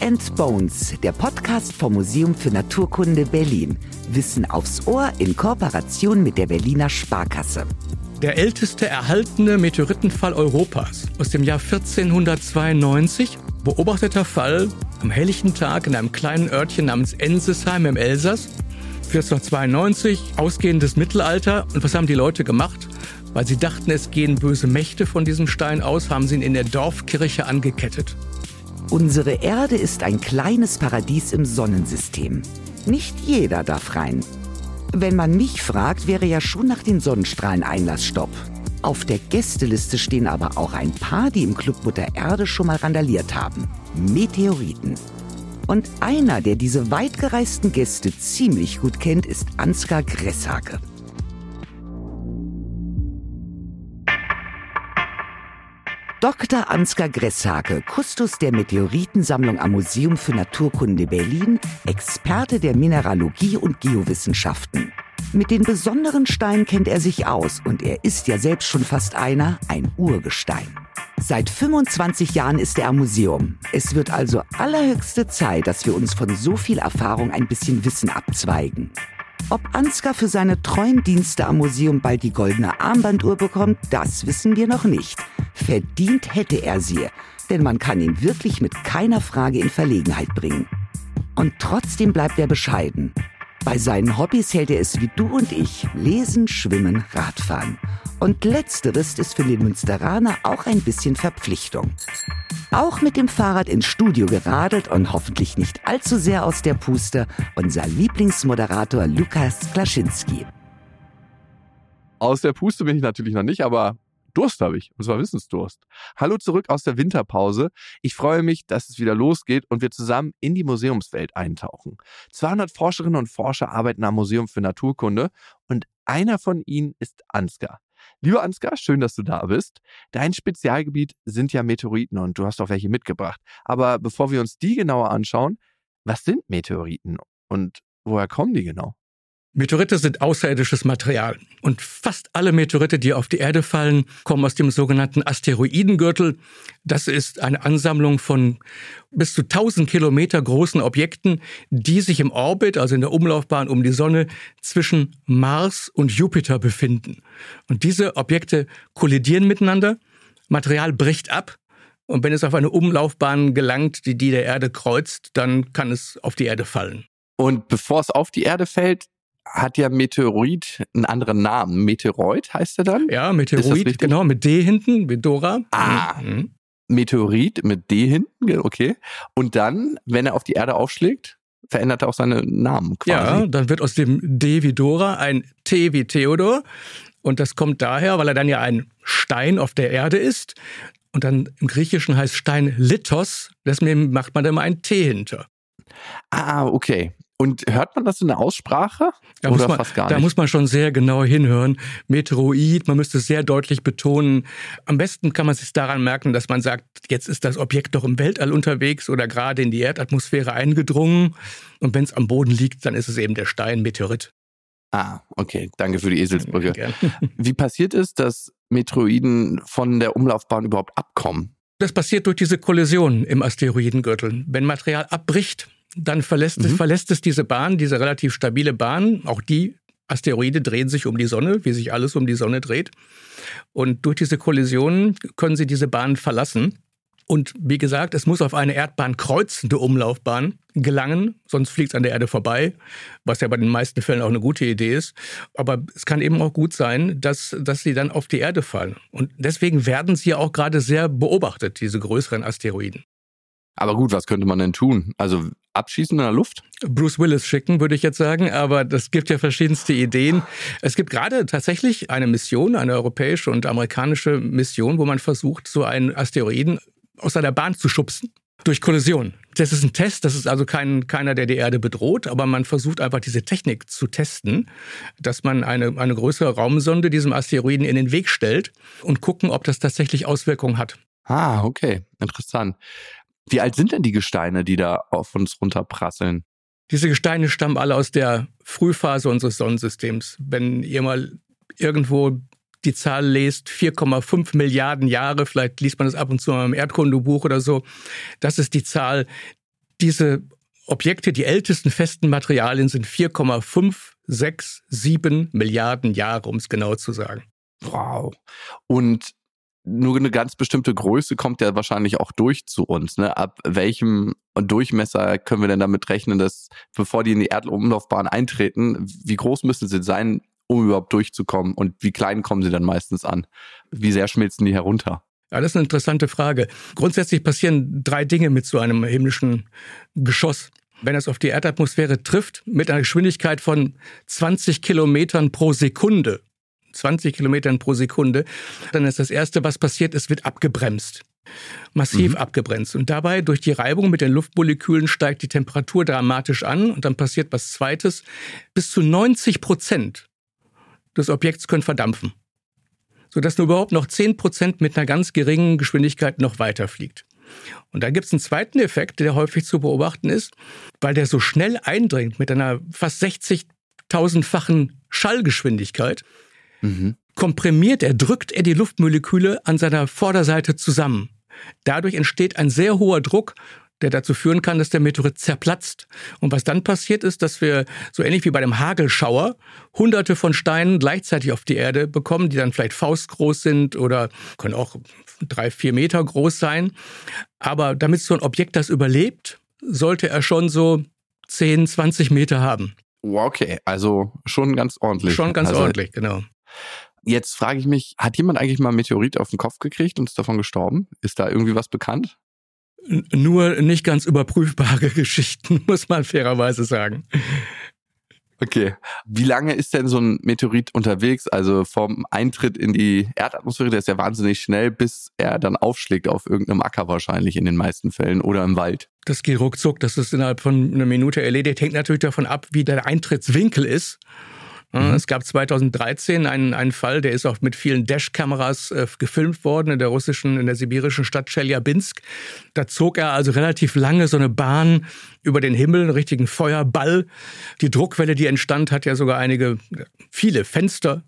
and Bones, der Podcast vom Museum für Naturkunde Berlin. Wissen aufs Ohr in Kooperation mit der Berliner Sparkasse. Der älteste erhaltene Meteoritenfall Europas aus dem Jahr 1492, beobachteter Fall am helllichen Tag in einem kleinen Örtchen namens Ensesheim im Elsass. 1492, ausgehendes Mittelalter. Und was haben die Leute gemacht? Weil sie dachten, es gehen böse Mächte von diesem Stein aus, haben sie ihn in der Dorfkirche angekettet. Unsere Erde ist ein kleines Paradies im Sonnensystem. Nicht jeder darf rein. Wenn man mich fragt, wäre ja schon nach den Sonnenstrahlen Einlassstopp. Auf der Gästeliste stehen aber auch ein paar, die im Club Mutter Erde schon mal randaliert haben. Meteoriten. Und einer, der diese weitgereisten Gäste ziemlich gut kennt, ist Ansgar Gresshake. Dr. Ansgar Gresshake, Kustos der Meteoritensammlung am Museum für Naturkunde Berlin, Experte der Mineralogie und Geowissenschaften. Mit den besonderen Steinen kennt er sich aus und er ist ja selbst schon fast einer, ein Urgestein. Seit 25 Jahren ist er am Museum. Es wird also allerhöchste Zeit, dass wir uns von so viel Erfahrung ein bisschen Wissen abzweigen. Ob Ansgar für seine treuen Dienste am Museum bald die goldene Armbanduhr bekommt, das wissen wir noch nicht. Verdient hätte er sie, denn man kann ihn wirklich mit keiner Frage in Verlegenheit bringen. Und trotzdem bleibt er bescheiden. Bei seinen Hobbys hält er es wie du und ich, lesen, schwimmen, Radfahren. Und letzteres ist für den Münsteraner auch ein bisschen Verpflichtung. Auch mit dem Fahrrad ins Studio geradelt und hoffentlich nicht allzu sehr aus der Puste, unser Lieblingsmoderator Lukas Klaschinski. Aus der Puste bin ich natürlich noch nicht, aber Durst habe ich, und zwar Wissensdurst. Hallo zurück aus der Winterpause. Ich freue mich, dass es wieder losgeht und wir zusammen in die Museumswelt eintauchen. 200 Forscherinnen und Forscher arbeiten am Museum für Naturkunde und einer von ihnen ist Ansgar. Lieber Ansgar, schön, dass du da bist. Dein Spezialgebiet sind ja Meteoriten und du hast auch welche mitgebracht. Aber bevor wir uns die genauer anschauen, was sind Meteoriten und woher kommen die genau? Meteorite sind außerirdisches Material. Und fast alle Meteorite, die auf die Erde fallen, kommen aus dem sogenannten Asteroidengürtel. Das ist eine Ansammlung von bis zu 1000 Kilometer großen Objekten, die sich im Orbit, also in der Umlaufbahn um die Sonne, zwischen Mars und Jupiter befinden. Und diese Objekte kollidieren miteinander. Material bricht ab. Und wenn es auf eine Umlaufbahn gelangt, die die der Erde kreuzt, dann kann es auf die Erde fallen. Und bevor es auf die Erde fällt, hat ja Meteorit einen anderen Namen. Meteoroid heißt er dann? Ja, Meteorit, genau, mit D hinten, wie Dora. Ah, mhm. Meteorit mit D hinten, okay. Und dann, wenn er auf die Erde aufschlägt, verändert er auch seinen Namen quasi. Ja, dann wird aus dem D wie Dora ein T wie Theodor. Und das kommt daher, weil er dann ja ein Stein auf der Erde ist. Und dann im Griechischen heißt Stein Lithos, deswegen macht man da immer ein T hinter. Ah, okay. Und hört man das in der Aussprache? Da oder man, fast gar nicht? Da muss man schon sehr genau hinhören. Meteoroid, man müsste es sehr deutlich betonen. Am besten kann man sich daran merken, dass man sagt, jetzt ist das Objekt doch im Weltall unterwegs oder gerade in die Erdatmosphäre eingedrungen. Und wenn es am Boden liegt, dann ist es eben der Stein Meteorit. Ah, okay. Danke für die Eselsbrücke. Gerne. Wie passiert es, dass Meteoroiden von der Umlaufbahn überhaupt abkommen? Das passiert durch diese Kollision im Asteroidengürtel. Wenn Material abbricht, dann verlässt, mhm. es, verlässt es diese Bahn, diese relativ stabile Bahn. Auch die Asteroide drehen sich um die Sonne, wie sich alles um die Sonne dreht. Und durch diese Kollisionen können sie diese Bahn verlassen. Und wie gesagt, es muss auf eine Erdbahn kreuzende Umlaufbahn gelangen, sonst fliegt es an der Erde vorbei, was ja bei den meisten Fällen auch eine gute Idee ist. Aber es kann eben auch gut sein, dass, dass sie dann auf die Erde fallen. Und deswegen werden sie auch gerade sehr beobachtet, diese größeren Asteroiden. Aber gut, was könnte man denn tun? Also abschießen in der Luft? Bruce Willis schicken, würde ich jetzt sagen, aber das gibt ja verschiedenste Ideen. Es gibt gerade tatsächlich eine Mission, eine europäische und amerikanische Mission, wo man versucht, so einen Asteroiden aus seiner Bahn zu schubsen. Durch Kollision. Das ist ein Test, das ist also kein, keiner, der die Erde bedroht, aber man versucht einfach diese Technik zu testen, dass man eine, eine größere Raumsonde diesem Asteroiden in den Weg stellt und gucken, ob das tatsächlich Auswirkungen hat. Ah, okay, interessant. Wie alt sind denn die Gesteine, die da auf uns runterprasseln? Diese Gesteine stammen alle aus der Frühphase unseres Sonnensystems. Wenn ihr mal irgendwo die Zahl lest, 4,5 Milliarden Jahre, vielleicht liest man das ab und zu mal im Erdkundebuch oder so, das ist die Zahl, diese Objekte, die ältesten festen Materialien sind 4,567 Milliarden Jahre, um es genau zu sagen. Wow. Und nur eine ganz bestimmte Größe kommt ja wahrscheinlich auch durch zu uns. Ne? Ab welchem Durchmesser können wir denn damit rechnen, dass bevor die in die Erdumlaufbahn eintreten, wie groß müssen sie sein, um überhaupt durchzukommen? Und wie klein kommen sie dann meistens an? Wie sehr schmilzen die herunter? Ja, das ist eine interessante Frage. Grundsätzlich passieren drei Dinge mit so einem himmlischen Geschoss. Wenn es auf die Erdatmosphäre trifft, mit einer Geschwindigkeit von 20 Kilometern pro Sekunde, 20 Kilometern pro Sekunde, dann ist das Erste, was passiert, es wird abgebremst. Massiv mhm. abgebremst. Und dabei, durch die Reibung mit den Luftmolekülen, steigt die Temperatur dramatisch an und dann passiert was Zweites. Bis zu 90 Prozent des Objekts können verdampfen. Sodass nur überhaupt noch 10 Prozent mit einer ganz geringen Geschwindigkeit noch weiterfliegt. Und da gibt es einen zweiten Effekt, der häufig zu beobachten ist, weil der so schnell eindringt mit einer fast 60.000-fachen Schallgeschwindigkeit, mhm. komprimiert er, drückt er die Luftmoleküle an seiner Vorderseite zusammen. Dadurch entsteht ein sehr hoher Druck, der dazu führen kann, dass der Meteorit zerplatzt. Und was dann passiert ist, dass wir so ähnlich wie bei dem Hagelschauer hunderte von Steinen gleichzeitig auf die Erde bekommen, die dann vielleicht faustgroß sind oder können auch drei, vier Meter groß sein. Aber damit so ein Objekt das überlebt, sollte er schon so 10, 20 Meter haben. Okay, also schon ganz ordentlich. Schon ganz also, ordentlich, genau. Jetzt frage ich mich, hat jemand eigentlich mal einen Meteorit auf den Kopf gekriegt und ist davon gestorben? Ist da irgendwie was bekannt? Nur nicht ganz überprüfbare Geschichten, muss man fairerweise sagen. Okay. Wie lange ist denn so ein Meteorit unterwegs? Also vom Eintritt in die Erdatmosphäre, der ist ja wahnsinnig schnell, bis er dann aufschlägt auf irgendeinem Acker wahrscheinlich in den meisten Fällen oder im Wald. Das geht ruckzuck, das ist innerhalb von einer Minute erledigt. Hängt natürlich davon ab, wie der Eintrittswinkel ist. Mhm. Es gab 2013 einen, einen Fall, der ist auch mit vielen Dash-Kameras äh, gefilmt worden in der russischen, in der sibirischen Stadt Chelyabinsk. Da zog er also relativ lange so eine Bahn über den Himmel, einen richtigen Feuerball. Die Druckwelle, die entstand, hat ja sogar einige, viele Fenster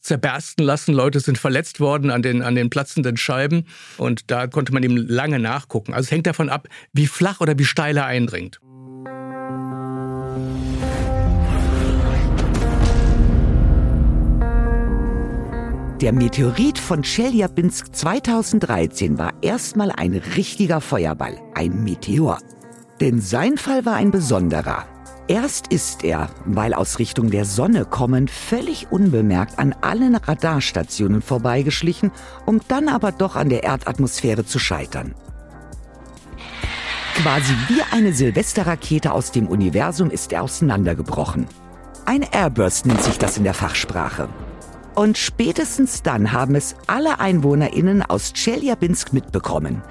zerbersten lassen. Leute sind verletzt worden an den, an den platzenden Scheiben. Und da konnte man ihm lange nachgucken. Also es hängt davon ab, wie flach oder wie steil er eindringt. Der Meteorit von Chelyabinsk 2013 war erstmal ein richtiger Feuerball, ein Meteor. Denn sein Fall war ein besonderer. Erst ist er, weil aus Richtung der Sonne kommen, völlig unbemerkt an allen Radarstationen vorbeigeschlichen, um dann aber doch an der Erdatmosphäre zu scheitern. Quasi wie eine Silvesterrakete aus dem Universum ist er auseinandergebrochen. Ein Airburst nennt sich das in der Fachsprache. Und spätestens dann haben es alle EinwohnerInnen aus Tscheljabinsk mitbekommen.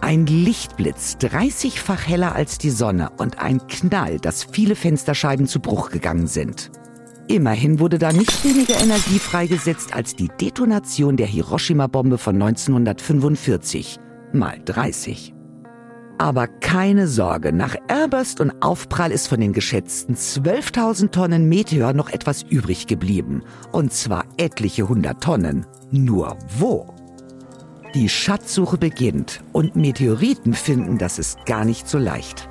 Ein Lichtblitz, 30-fach heller als die Sonne und ein Knall, dass viele Fensterscheiben zu Bruch gegangen sind. Immerhin wurde da nicht weniger Energie freigesetzt als die Detonation der Hiroshima-Bombe von 1945 mal 30. Aber keine Sorge, nach Airburst und Aufprall ist von den geschätzten 12.000 Tonnen Meteor noch etwas übrig geblieben. Und zwar etliche hundert Tonnen. Nur wo? Die Schatzsuche beginnt und Meteoriten finden, das ist gar nicht so leicht.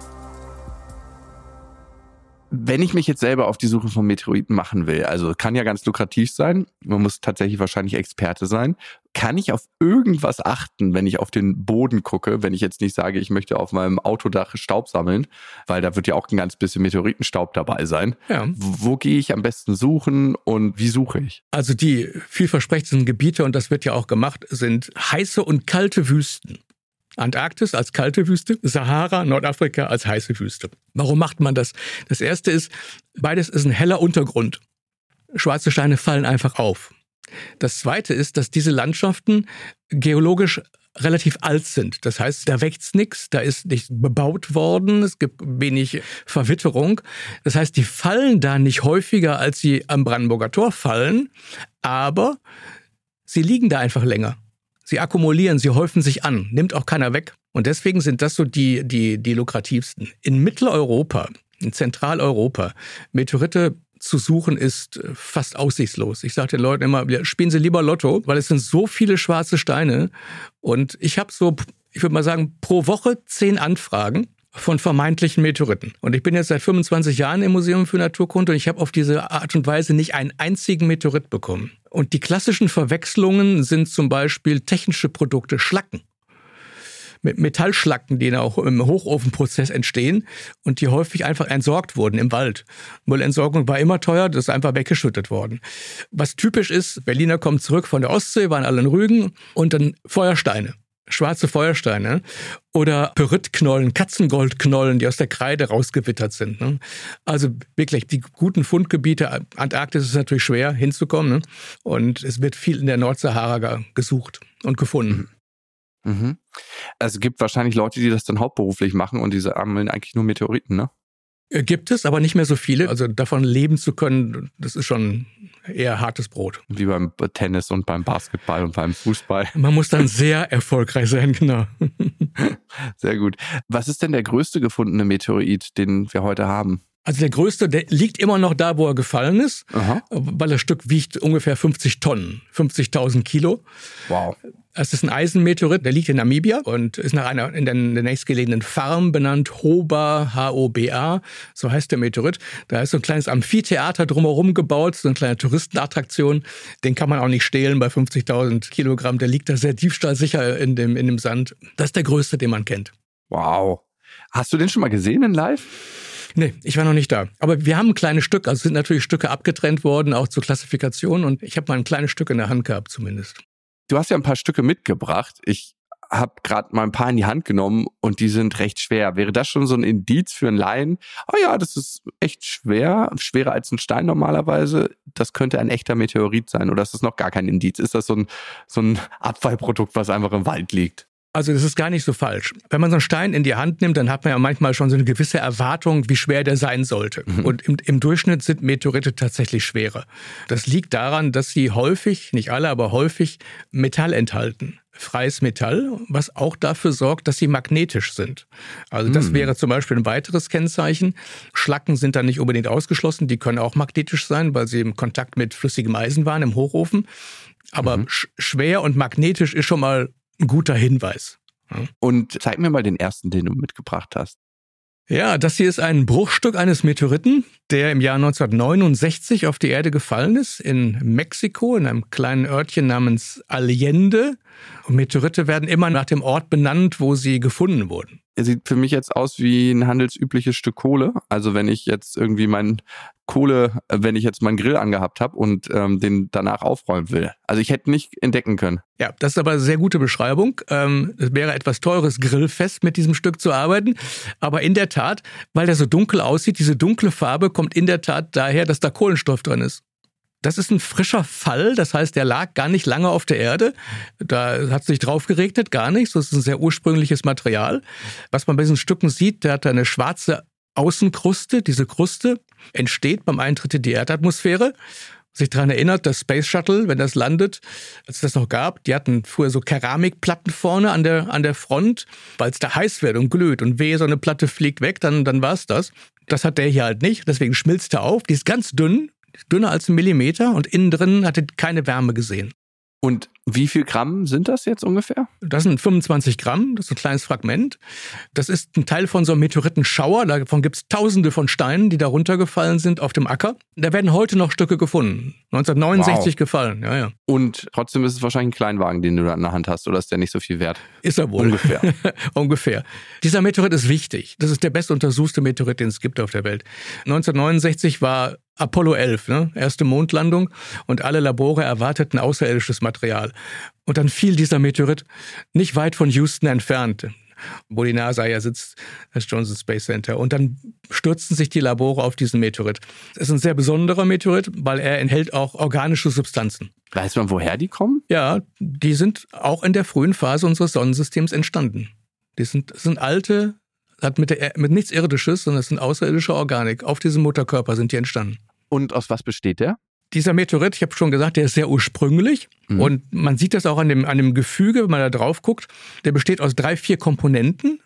Wenn ich mich jetzt selber auf die Suche von Meteoriten machen will, also kann ja ganz lukrativ sein, man muss tatsächlich wahrscheinlich Experte sein, kann ich auf irgendwas achten, wenn ich auf den Boden gucke, wenn ich jetzt nicht sage, ich möchte auf meinem Autodach Staub sammeln, weil da wird ja auch ein ganz bisschen Meteoritenstaub dabei sein. Ja. Wo, wo gehe ich am besten suchen und wie suche ich? Also die vielversprechendsten Gebiete, und das wird ja auch gemacht, sind heiße und kalte Wüsten. Antarktis als kalte Wüste, Sahara, Nordafrika als heiße Wüste. Warum macht man das? Das erste ist, beides ist ein heller Untergrund. Schwarze Steine fallen einfach auf. Das zweite ist, dass diese Landschaften geologisch relativ alt sind. Das heißt, da wächst nichts, da ist nicht bebaut worden, es gibt wenig Verwitterung. Das heißt, die fallen da nicht häufiger, als sie am Brandenburger Tor fallen, aber sie liegen da einfach länger. Sie akkumulieren, sie häufen sich an, nimmt auch keiner weg. Und deswegen sind das so die, die, die lukrativsten. In Mitteleuropa, in Zentraleuropa, Meteorite zu suchen ist äh, fast aussichtslos. Ich sage den Leuten immer, spielen Sie lieber Lotto, weil es sind so viele schwarze Steine. Und ich habe so, ich würde mal sagen, pro Woche zehn Anfragen von vermeintlichen Meteoriten. Und ich bin jetzt seit 25 Jahren im Museum für Naturkunde und ich habe auf diese Art und Weise nicht einen einzigen Meteorit bekommen. Und die klassischen Verwechslungen sind zum Beispiel technische Produkte, Schlacken Metallschlacken, die auch im Hochofenprozess entstehen und die häufig einfach entsorgt wurden im Wald. Müllentsorgung war immer teuer, das ist einfach weggeschüttet worden. Was typisch ist, Berliner kommen zurück von der Ostsee, waren alle in Rügen und dann Feuersteine schwarze Feuersteine oder Pyritknollen, Katzengoldknollen, die aus der Kreide rausgewittert sind. Ne? Also wirklich die guten Fundgebiete, Antarktis ist natürlich schwer hinzukommen ne? und es wird viel in der Nordsahara gesucht und gefunden. Mhm. Also es gibt wahrscheinlich Leute, die das dann hauptberuflich machen und diese sammeln eigentlich nur Meteoriten, ne? Äh, gibt es, aber nicht mehr so viele. Also davon leben zu können, das ist schon eher hartes Brot. Wie beim Tennis und beim Basketball und beim Fußball. Man muss dann sehr erfolgreich sein, genau. Sehr gut. Was ist denn der größte gefundene Meteorit, den wir heute haben? Also der größte, der liegt immer noch da, wo er gefallen ist, Aha. weil das Stück wiegt ungefähr 50 Tonnen, 50.000 Kilo. Wow. Es ist ein Eisenmeteorit, der liegt in Namibia und ist nach einer in der, nächstgelegenen Farm benannt, Hoba, H-O-B-A, so heißt der Meteorit. Da ist so ein kleines Amphitheater drumherum gebaut, so eine kleine Touristenattraktion. Den kann man auch nicht stehlen bei 50.000 Kilogramm. Der liegt da sehr diebstahlsicher in dem, in dem Sand. Das ist der größte, den man kennt. Wow. Hast du den schon mal gesehen in live? Nee, ich war noch nicht da. Aber wir haben ein kleines Stück, also sind natürlich Stücke abgetrennt worden, auch zur Klassifikation. Und ich habe mal ein kleines Stück in der Hand gehabt zumindest. Du hast ja ein paar Stücke mitgebracht. Ich habe gerade mal ein paar in die Hand genommen und die sind recht schwer. Wäre das schon so ein Indiz für einen Laien? Oh ja, das ist echt schwer, schwerer als ein Stein normalerweise. Das könnte ein echter Meteorit sein oder ist das noch gar kein Indiz? Ist das so ein, so ein Abfallprodukt, was einfach im Wald liegt? Also das ist gar nicht so falsch. Wenn man so einen Stein in die Hand nimmt, dann hat man ja manchmal schon so eine gewisse Erwartung, wie schwer der sein sollte. Mhm. Und im, im, Durchschnitt sind Meteorite tatsächlich schwerer. Das liegt daran, dass sie häufig, nicht alle, aber häufig Metall enthalten. Freies Metall, was auch dafür sorgt, dass sie magnetisch sind. Also das mhm. wäre zum Beispiel ein weiteres Kennzeichen. Schlacken sind da nicht unbedingt ausgeschlossen, die können auch magnetisch sein, weil sie im Kontakt mit flüssigem Eisen waren im Hochofen. Aber mhm. schwer und magnetisch ist schon mal ein guter Hinweis. Und zeig mir mal den ersten, den du mitgebracht hast. Ja, das hier ist ein Bruchstück eines Meteoriten, der im Jahr 1969 auf die Erde gefallen ist, in Mexiko, in einem kleinen Örtchen namens Allende. Und Meteorite werden immer nach dem Ort benannt, wo sie gefunden wurden. Er sieht für mich jetzt aus wie ein handelsübliches Stück Kohle. Also wenn ich jetzt irgendwie mein Kohle, äh, wenn ich jetzt meinen Grill angehabt habe und ähm, den danach aufräumen will. Also ich hätte nicht entdecken können. Ja, das ist aber eine sehr gute Beschreibung. Ähm, es wäre etwas teures Grillfest mit diesem Stück zu arbeiten. Aber in der Tat, weil der so dunkel aussieht, diese dunkle Farbe kommt in der Tat daher, dass da Kohlenstoff drin ist. Das ist ein frischer Fall, das heißt, der lag gar nicht lange auf der Erde. Da hat sich drauf geregnet, gar nichts. Das ist ein sehr ursprüngliches Material. Was man bei diesen Stücken sieht, der hat eine schwarze Außenkruste. Diese Kruste entsteht beim Eintritt in die Erdatmosphäre. Sich daran erinnert, das Space Shuttle, wenn das landet, als es das noch gab, die hatten früher so Keramikplatten vorne an der, an der Front, weil es da heiß wird und glüht und wehe, so eine Platte fliegt weg, dann, dann war es das. Das hat der hier halt nicht, deswegen schmilzt er auf. Die ist ganz dünn, dünner als ein Millimeter und innen drin hatte keine Wärme gesehen. Und wie viel Gramm sind das jetzt ungefähr? Das sind 25 Gramm, das ist ein kleines Fragment. Das ist ein Teil von so einem Meteoritenschauer. Davon gibt es tausende von Steinen, die da runtergefallen sind auf dem Acker. Da werden heute noch Stücke gefunden. 1969 wow. gefallen, ja, ja. Und trotzdem ist es wahrscheinlich ein Kleinwagen, den du da in der Hand hast, oder ist der nicht so viel wert? Ist er wohl. Ungefähr. Ungefähr. Dieser Meteorit ist wichtig. Das ist der bestuntersuchte Meteorit, den es gibt auf der Welt. 1969 war Apollo 11, ne? erste Mondlandung und alle Labore erwarteten außerirdisches Material. Und dann fiel dieser Meteorit nicht weit von Houston entfernt, wo die NASA ja sitzt, das Johnson Space Center. Und dann stürzten sich die Labore auf diesen Meteorit. Es ist ein sehr besonderer Meteorit, weil er enthält auch organische Substanzen. Weiß man, woher die kommen? Ja, die sind auch in der frühen Phase unseres Sonnensystems entstanden. Die sind, sind alte hat mit, der, mit nichts Irdisches, sondern es sind außerirdische Organik. Auf diesem Mutterkörper sind die entstanden. Und aus was besteht der? Dieser Meteorit, ich habe schon gesagt, der ist sehr ursprünglich mhm. und man sieht das auch an dem, an dem Gefüge, wenn man da drauf guckt. Der besteht aus drei, vier Komponenten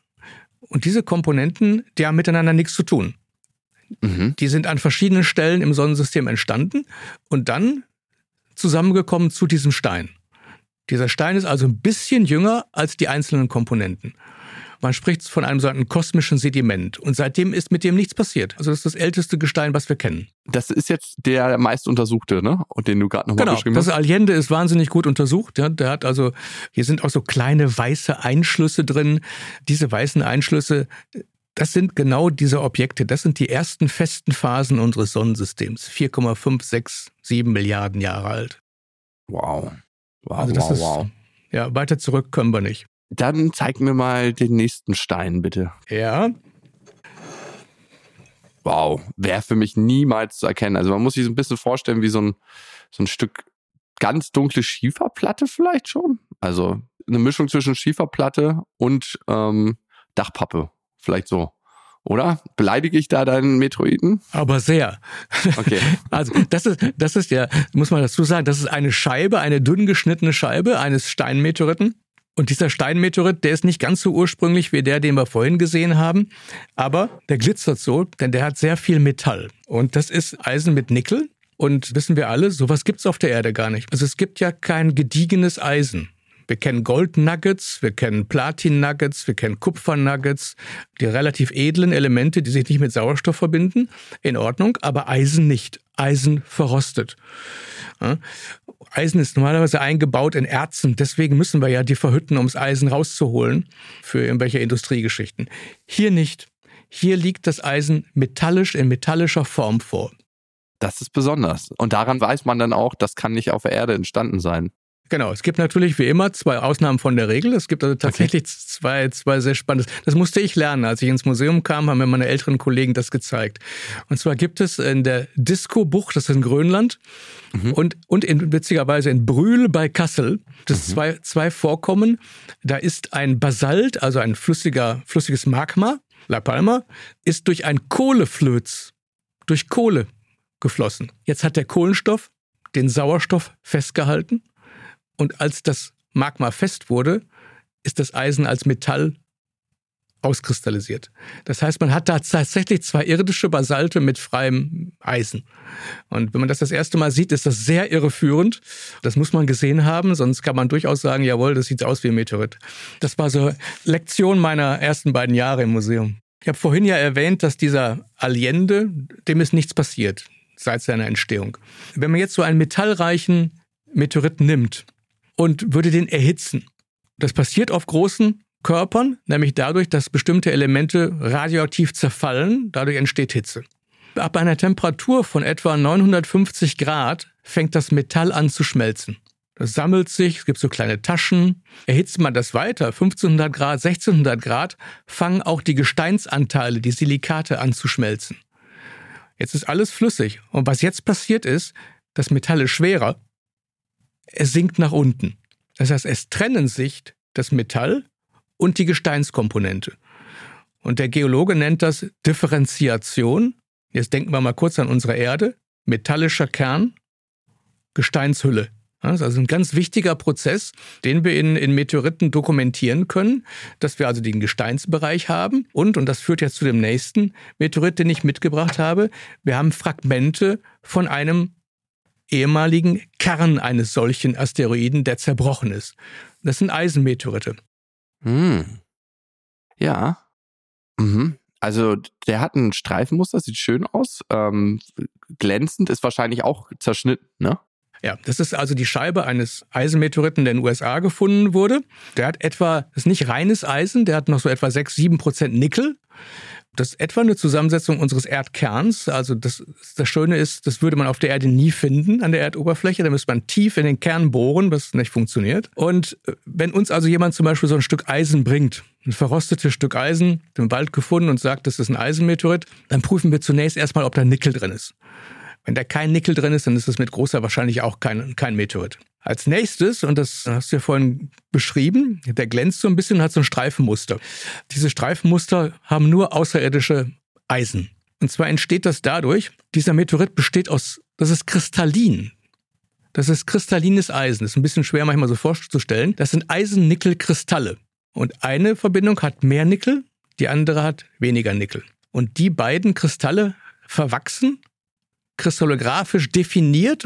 und diese Komponenten, die haben miteinander nichts zu tun. Mhm. Die sind an verschiedenen Stellen im Sonnensystem entstanden und dann zusammengekommen zu diesem Stein. Dieser Stein ist also ein bisschen jünger als die einzelnen Komponenten. Man spricht von einem sogenannten kosmischen Sediment. Und seitdem ist mit dem nichts passiert. Also das ist das älteste Gestein, was wir kennen. Das ist jetzt der meist untersuchte, ne? Und den du gerade nochmal genau, beschrieben hast. Das Allende ist wahnsinnig gut untersucht. Ja, der hat also, hier sind auch so kleine weiße Einschlüsse drin. Diese weißen Einschlüsse, das sind genau diese Objekte. Das sind die ersten festen Phasen unseres Sonnensystems. 4,567 Milliarden Jahre alt. Wow. Wow, also das wow, ist, wow. Ja, weiter zurück können wir nicht. Dann zeig mir mal den nächsten Stein, bitte. Ja. Wow, wäre für mich niemals zu erkennen. Also man muss sich so ein bisschen vorstellen wie so ein, so ein Stück ganz dunkle Schieferplatte vielleicht schon. Also eine Mischung zwischen Schieferplatte und ähm, Dachpappe. Vielleicht so. Oder? Beleidige ich da deinen Metroiden? Aber sehr. Okay. Also das ist, das ist ja, muss man dazu sagen, das ist eine Scheibe, eine dünn geschnittene Scheibe eines Steinmeteoriten. Und dieser Steinmeteorit, der ist nicht ganz so ursprünglich wie der, den wir vorhin gesehen haben, aber der glitzert so, denn der hat sehr viel Metall. Und das ist Eisen mit Nickel. Und wissen wir alle, sowas gibt's auf der Erde gar nicht. Also es gibt ja kein gediegenes Eisen. Wir kennen Gold-Nuggets, wir kennen Platin-Nuggets, wir kennen Kupfer-Nuggets, die relativ edlen Elemente, die sich nicht mit Sauerstoff verbinden, in Ordnung, aber Eisen nicht. Eisen verrostet. Eisen ist normalerweise eingebaut in Erzen, deswegen müssen wir ja die verhütten, um das Eisen rauszuholen für irgendwelche Industriegeschichten. Hier nicht. Hier liegt das Eisen metallisch in metallischer Form vor. Das ist besonders. Und daran weiß man dann auch, das kann nicht auf der Erde entstanden sein. Genau, es gibt natürlich wie immer zwei Ausnahmen von der Regel. Es gibt also tatsächlich okay. zwei, zwei sehr spannende. Das musste ich lernen. Als ich ins Museum kam, haben mir meine älteren Kollegen das gezeigt. Und zwar gibt es in der Disco-Bucht, das ist in Grönland, mhm. und, und in, witzigerweise in Brühl bei Kassel, das mhm. zwei, zwei Vorkommen. Da ist ein Basalt, also ein flüssiger, flüssiges Magma, La Palma, ist durch ein Kohleflöz, durch Kohle geflossen. Jetzt hat der Kohlenstoff den Sauerstoff festgehalten und als das Magma fest wurde, ist das Eisen als Metall auskristallisiert. Das heißt, man hat da tatsächlich zwei irdische Basalte mit freiem Eisen. Und wenn man das das erste Mal sieht, ist das sehr irreführend. Das muss man gesehen haben, sonst kann man durchaus sagen, jawohl, das sieht aus wie ein Meteorit. Das war so Lektion meiner ersten beiden Jahre im Museum. Ich habe vorhin ja erwähnt, dass dieser Allende, dem ist nichts passiert seit seiner Entstehung. Wenn man jetzt so einen metallreichen Meteorit nimmt und würde den erhitzen. Das passiert auf großen Körpern, nämlich dadurch, dass bestimmte Elemente radioaktiv zerfallen, dadurch entsteht Hitze. Ab einer Temperatur von etwa 950 Grad fängt das Metall an zu schmelzen. Das sammelt sich, es gibt so kleine Taschen. Erhitzt man das weiter, 1500 Grad, 1600 Grad, fangen auch die Gesteinsanteile, die Silikate an zu schmelzen. Jetzt ist alles flüssig. Und was jetzt passiert ist, das Metall ist schwerer es sinkt nach unten. Das heißt, es trennen sich das Metall und die Gesteinskomponente. Und der Geologe nennt das Differenziation. Jetzt denken wir mal kurz an unsere Erde. Metallischer Kern, Gesteinshülle. Das ist also ein ganz wichtiger Prozess, den wir in, in Meteoriten dokumentieren können, dass wir also den Gesteinsbereich haben. Und, und das führt jetzt zu dem nächsten Meteorit, den ich mitgebracht habe, wir haben Fragmente von einem ehemaligen Kern eines solchen Asteroiden, der zerbrochen ist. Das sind Eisenmeteorite. Hm. Ja. Mhm. Also der hat ein Streifenmuster, sieht schön aus. Ähm, glänzend ist wahrscheinlich auch zerschnitten, ne? Ja, das ist also die Scheibe eines Eisenmeteoriten, der in den USA gefunden wurde. Der hat etwa, das ist nicht reines Eisen, der hat noch so etwa 6, 7 Prozent Nickel. Das ist etwa eine Zusammensetzung unseres Erdkerns. Also das, das Schöne ist, das würde man auf der Erde nie finden an der Erdoberfläche. Da müsste man tief in den Kern bohren, was nicht funktioniert. Und äh, wenn uns also jemand zum Beispiel so ein Stück Eisen bringt, ein verrostetes Stück Eisen im Wald gefunden und sagt, das ist ein Eisenmeteorit, dann prüfen wir zunächst erstmal, ob da Nickel drin ist. Wenn da kein Nickel drin ist, dann ist es mit großer Wahrscheinlichkeit auch kein, kein Meteorit. Als nächstes, und das hast du ja vorhin beschrieben, der glänzt so ein bisschen hat so ein Streifenmuster. Diese Streifenmuster haben nur außerirdische Eisen. Und zwar entsteht das dadurch, dieser Meteorit besteht aus, das ist kristallin. Das ist kristallines Eisen. Das ist ein bisschen schwer manchmal so vorzustellen. Das sind Eisen-Nickel-Kristalle. Und eine Verbindung hat mehr Nickel, die andere hat weniger Nickel. Und die beiden Kristalle verwachsen kristallographisch definiert.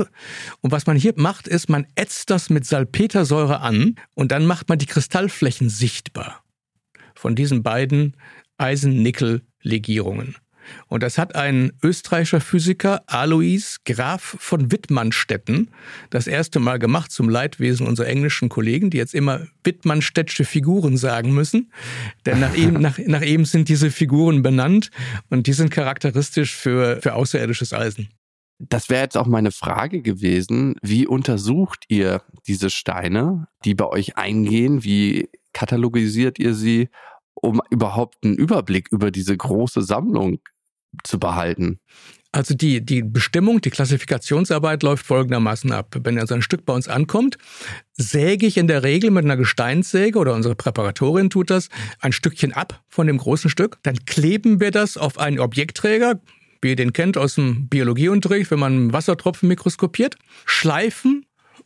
Und was man hier macht, ist, man ätzt das mit Salpetersäure an und dann macht man die Kristallflächen sichtbar. von diesen beiden Eisen-Nickel-Legierungen. Und das hat ein österreichischer Physiker, Alois Graf von Wittmannstetten, das erste Mal gemacht zum Leidwesen unserer englischen Kollegen, die jetzt immer Wittmannstädtsche Figuren sagen müssen. Denn nach ihm, nach, nach ihm sind diese Figuren benannt und die sind charakteristisch für, für außerirdisches Eisen. Das wäre jetzt auch meine Frage gewesen. Wie untersucht ihr diese Steine, die bei euch eingehen? Wie katalogisiert ihr sie? um überhaupt einen Überblick über diese große Sammlung zu behalten? Also die, die Bestimmung, die Klassifikationsarbeit läuft folgendermaßen ab. Wenn also ein Stück bei uns ankommt, säge ich in der Regel mit einer Gesteinssäge oder unsere Präparatorin tut das, ein Stückchen ab von dem großen Stück. Dann kleben wir das auf einen Objektträger, wie ihr den kennt aus dem Biologieunterricht, wenn man Wassertropfen mikroskopiert, schleifen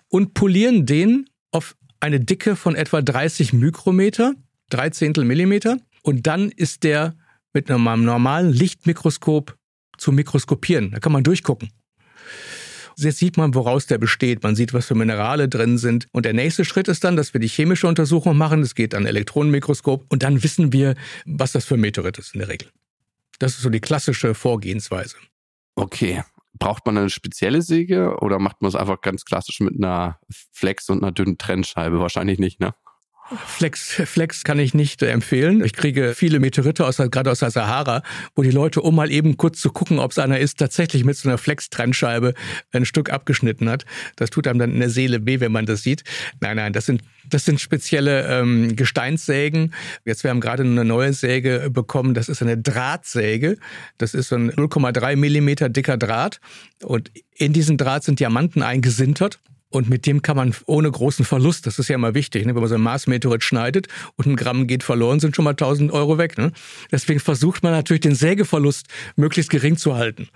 und polieren den auf eine Dicke von etwa 30 Mikrometer drei Zehntel Millimeter. Und dann ist der mit einem normalen Lichtmikroskop zu mikroskopieren. Da kann man durchgucken. Jetzt sieht man, woraus der besteht. Man sieht, was für Minerale drin sind. Und der nächste Schritt ist dann, dass wir die chemische Untersuchung machen. Das geht an Elektronenmikroskop. Und dann wissen wir, was das für ein Meteorit ist in der Regel. Das ist so die klassische Vorgehensweise. Okay. Braucht man eine spezielle Säge oder macht man es einfach ganz klassisch mit einer Flex und einer dünnen Trennscheibe? Wahrscheinlich nicht, ne? Flex, Flex kann ich nicht empfehlen. Ich kriege viele Meteorite aus, gerade aus der Sahara, wo die Leute, um mal eben kurz zu gucken, ob es einer ist, tatsächlich mit so einer Flex-Trennscheibe ein Stück abgeschnitten hat. Das tut einem dann in der Seele weh, wenn man das sieht. Nein, nein, das sind, das sind spezielle ähm, Gesteinssägen. Jetzt, wir haben gerade eine neue Säge bekommen. Das ist eine Drahtsäge. Das ist so ein 0,3 Millimeter dicker Draht. Und in diesen Draht sind Diamanten eingesintert. Und mit dem kann man ohne großen Verlust, das ist ja immer wichtig, ne? wenn man so ein Mars-Meteorit schneidet und ein Gramm geht verloren, sind schon mal 1000 Euro weg. Ne? Deswegen versucht man natürlich den Sägeverlust möglichst gering zu halten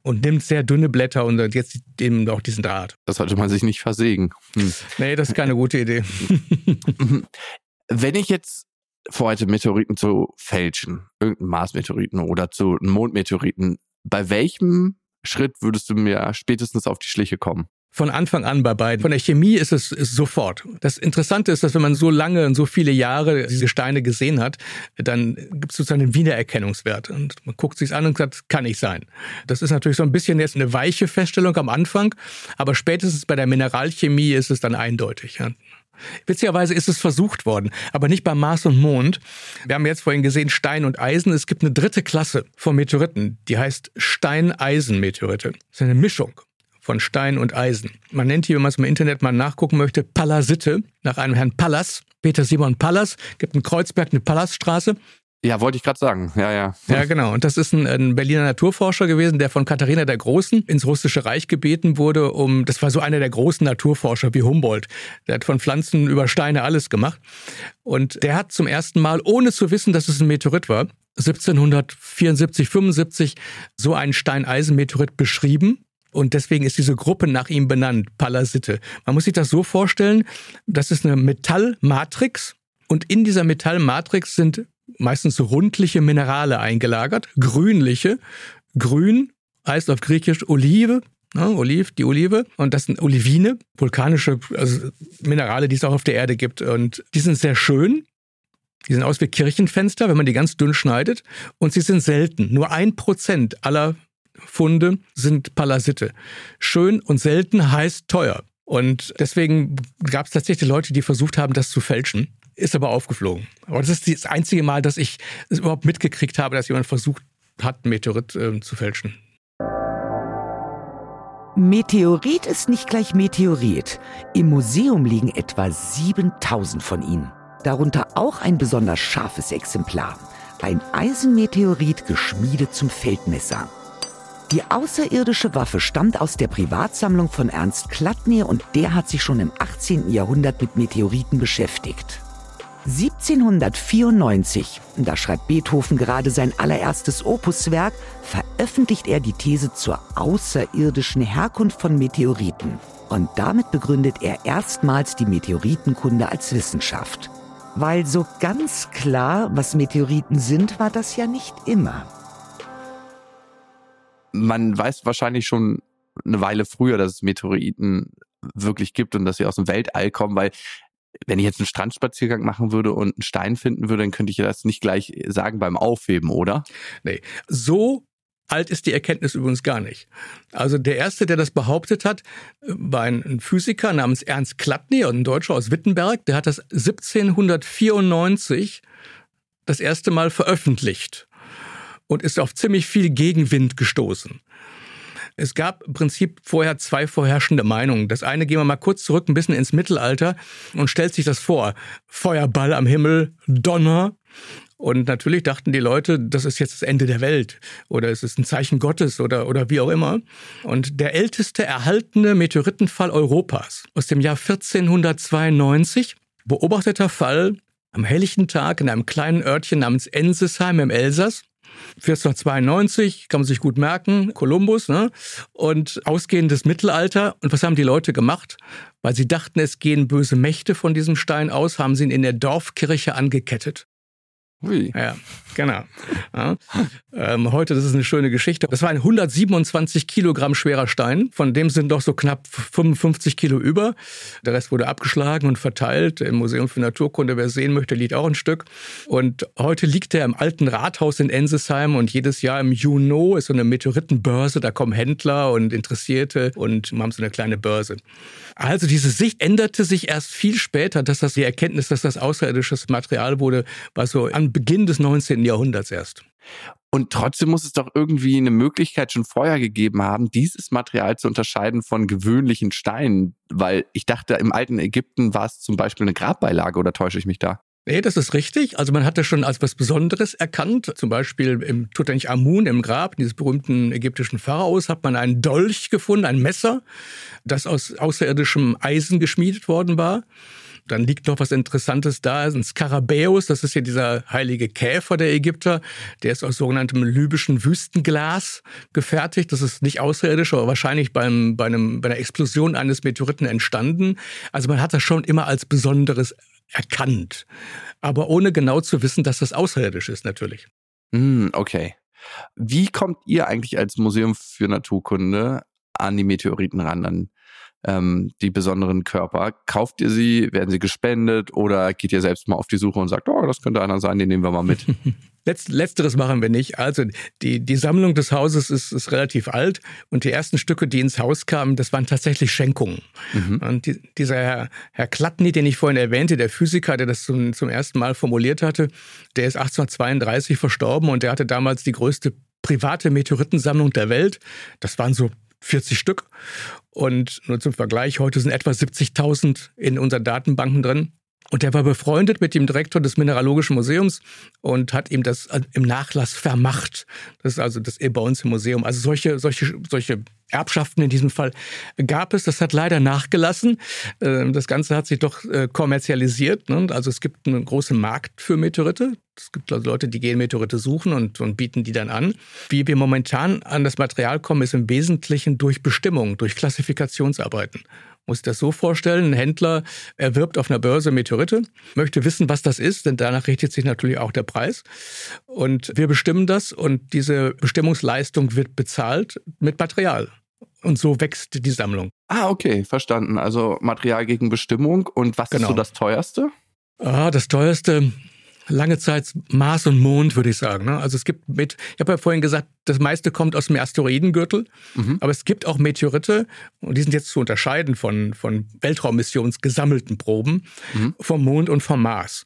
und nimmt sehr dünne Blätter und jetzt eben auch diesen Draht. Das sollte man sich nicht versägen. Hm. Nee, das ist keine gute Idee. wenn ich jetzt vorhatte, Meteoriten zu fälschen, irgendeinen Mars-Meteoriten oder zu einem Mondmeteoriten, bei welchem Schritt würdest du mir spätestens auf die Schliche kommen? Von Anfang an bei beiden. Von der Chemie ist es ist sofort. Das Interessante ist, dass wenn man so lange und so viele Jahre diese Steine gesehen hat, dann gibt es sozusagen einen Wiedererkennungswert. Und man guckt sich an und sagt, kann nicht sein. Das ist natürlich so ein bisschen jetzt eine weiche Feststellung am Anfang, aber spätestens bei der Mineralchemie ist es dann eindeutig. Ja. Witzigerweise ist es versucht worden, aber nicht beim Mars und Mond. Wir haben jetzt vorhin gesehen Stein und Eisen. Es gibt eine dritte Klasse von Meteoriten, die heißt Stein-Eisen-Meteorite. Das ist eine Mischung von Stein und Eisen. Man nennt die, wenn man es im Internet mal nachgucken möchte, Palasite, nach einem Herrn Pallas, Peter Simon Pallas, gibt in Kreuzberg eine Pallasstraße. Ja, wollte ich gerade sagen. Ja, ja. Ja, genau. Und das ist ein, ein, Berliner Naturforscher gewesen, der von Katharina der Großen ins russische Reich gebeten wurde, um, das war so einer der großen Naturforscher wie Humboldt. Der hat von Pflanzen über Steine alles gemacht. Und der hat zum ersten Mal, ohne zu wissen, dass es ein Meteorit war, 1774, 75 so einen Steineisen-Meteorit beschrieben und deswegen ist diese Gruppe nach ihm benannt, Palasite. Man muss sich das so vorstellen, das ist eine Metallmatrix und in dieser Metallmatrix sind meistens rundliche Minerale eingelagert, grünliche. Grün heißt auf Griechisch Olive, ne, Oliv, die Olive. Und das sind Olivine, vulkanische also Minerale, die es auch auf der Erde gibt. Und die sind sehr schön. Die sehen aus wie Kirchenfenster, wenn man die ganz dünn schneidet. Und sie sind selten. Nur ein Prozent aller Funde sind Palasite. Schön und selten heißt teuer. Und deswegen gab es tatsächlich Leute, die versucht haben, das zu fälschen. Ist aber aufgeflogen. Aber das ist das einzige Mal, dass ich es überhaupt mitgekriegt habe, dass jemand versucht hat, Meteorit äh, zu fälschen. Meteorit ist nicht gleich Meteorit. Im Museum liegen etwa 7000 von ihnen. Darunter auch ein besonders scharfes Exemplar. Ein Eisenmeteorit geschmiedet zum Feldmesser. Die außerirdische Waffe stammt aus der Privatsammlung von Ernst Klattner und der hat sich schon im 18. Jahrhundert mit Meteoriten beschäftigt. 1794, da schreibt Beethoven gerade sein allererstes Opuswerk, veröffentlicht er die These zur außerirdischen Herkunft von Meteoriten. Und damit begründet er erstmals die Meteoritenkunde als Wissenschaft. Weil so ganz klar, was Meteoriten sind, war das ja nicht immer man weiß wahrscheinlich schon eine Weile früher, dass es Meteoriten wirklich gibt und dass sie aus dem Weltall kommen, weil wenn ich jetzt einen Strandspaziergang machen würde und einen Stein finden würde, dann könnte ich das nicht gleich sagen beim Aufheben, oder? Nee, so alt ist die Erkenntnis übrigens gar nicht. Also der erste, der das behauptet hat, war ein Physiker namens Ernst Klattny, ein Deutscher aus Wittenberg. Der hat das 1794 das erste Mal veröffentlicht und ist auf ziemlich viel Gegenwind gestoßen. Es gab im Prinzip vorher zwei vorherrschende Meinungen. Das eine gehen wir mal kurz zurück ein bisschen ins Mittelalter und stellt sich das vor. Feuerball am Himmel, Donner. Und natürlich dachten die Leute, das ist jetzt das Ende der Welt oder es ist ein Zeichen Gottes oder, oder wie auch immer. Und der älteste erhaltene Meteoritenfall Europas aus dem Jahr 1492, beobachteter Fall am helllichten Tag in einem kleinen Örtchen namens Ensesheim im Elsass. 1492, kann man sich gut merken, Kolumbus, ne? Und ausgehendes Mittelalter. Und was haben die Leute gemacht? Weil sie dachten, es gehen böse Mächte von diesem Stein aus, haben sie ihn in der Dorfkirche angekettet. Ui. Ja, genau. Ja. Ähm, heute, das ist eine schöne Geschichte. Das war ein 127 Kilogramm schwerer Stein, von dem sind noch so knapp 55 Kilo über. Der Rest wurde abgeschlagen und verteilt. Im Museum für Naturkunde, wer sehen möchte, liegt auch ein Stück. Und heute liegt er im alten Rathaus in Ensesheim und jedes Jahr im Juno ist so eine Meteoritenbörse. Da kommen Händler und Interessierte und haben so eine kleine Börse. Also diese Sicht änderte sich erst viel später, dass das die Erkenntnis, dass das außerirdisches Material wurde, war so an Beginn des 19. Jahrhunderts erst. Und trotzdem muss es doch irgendwie eine Möglichkeit schon vorher gegeben haben, dieses Material zu unterscheiden von gewöhnlichen Steinen. Weil ich dachte, im alten Ägypten war es zum Beispiel eine Grabbeilage oder täusche ich mich da? Nee, das ist richtig. Also man hat das schon als was Besonderes erkannt. Zum Beispiel im Tutanchamun im Grab dieses berühmten ägyptischen Pharaos hat man einen Dolch gefunden, ein Messer, das aus außerirdischem Eisen geschmiedet worden war. Dann liegt noch was Interessantes da, ein Skarabäus, das ist ja dieser heilige Käfer der Ägypter, der ist aus sogenanntem libyschen Wüstenglas gefertigt. Das ist nicht außerirdisch, aber wahrscheinlich beim, bei, einem, bei einer Explosion eines Meteoriten entstanden. Also man hat das schon immer als Besonderes erkannt, aber ohne genau zu wissen, dass das außerirdisch ist natürlich. Mm, okay. Wie kommt ihr eigentlich als Museum für Naturkunde an die Meteoriten ran, an ähm, die besonderen Körper? Kauft ihr sie, werden sie gespendet oder geht ihr selbst mal auf die Suche und sagt, oh, das könnte einer sein, den nehmen wir mal mit? Letzteres machen wir nicht. Also die, die Sammlung des Hauses ist, ist relativ alt und die ersten Stücke, die ins Haus kamen, das waren tatsächlich Schenkungen. Mhm. Und die, dieser Herr, Herr Klattny, den ich vorhin erwähnte, der Physiker, der das zum, zum ersten Mal formuliert hatte, der ist 1832 verstorben und der hatte damals die größte private Meteoritensammlung der Welt. Das waren so 40 Stück. Und nur zum Vergleich, heute sind etwa 70.000 in unseren Datenbanken drin. Und er war befreundet mit dem Direktor des Mineralogischen Museums und hat ihm das im Nachlass vermacht. Das ist also das im Museum. Also solche, solche, solche Erbschaften in diesem Fall gab es. Das hat leider nachgelassen. Ähm, das Ganze hat sich doch äh, kommerzialisiert. Ne? Also es gibt einen großen Markt für Meteorite. Es gibt also Leute, die gehen Meteorite suchen und, und bieten die dann an. Wie wir momentan an das Material kommen, ist im Wesentlichen durch Bestimmung, durch Klassifikationsarbeiten muss das so vorstellen, ein Händler erwirbt auf einer Börse Meteorite, möchte wissen, was das ist, denn danach richtet sich natürlich auch der Preis. Und wir bestimmen das und diese Bestimmungsleistung wird bezahlt mit Material. Und so wächst die Sammlung. Ah, okay, verstanden. Also Material gegen Bestimmung. Und was genau. ist so das teuerste? Ah, das teuerste lange Zeit Mars und Mond, würde ich sagen. Ne? Also es gibt mit, ich habe ja vorhin gesagt, das meiste kommt aus dem Asteroidengürtel, mhm. aber es gibt auch Meteorite und die sind jetzt zu unterscheiden von, von Weltraummissions gesammelten Proben mhm. vom Mond und vom Mars.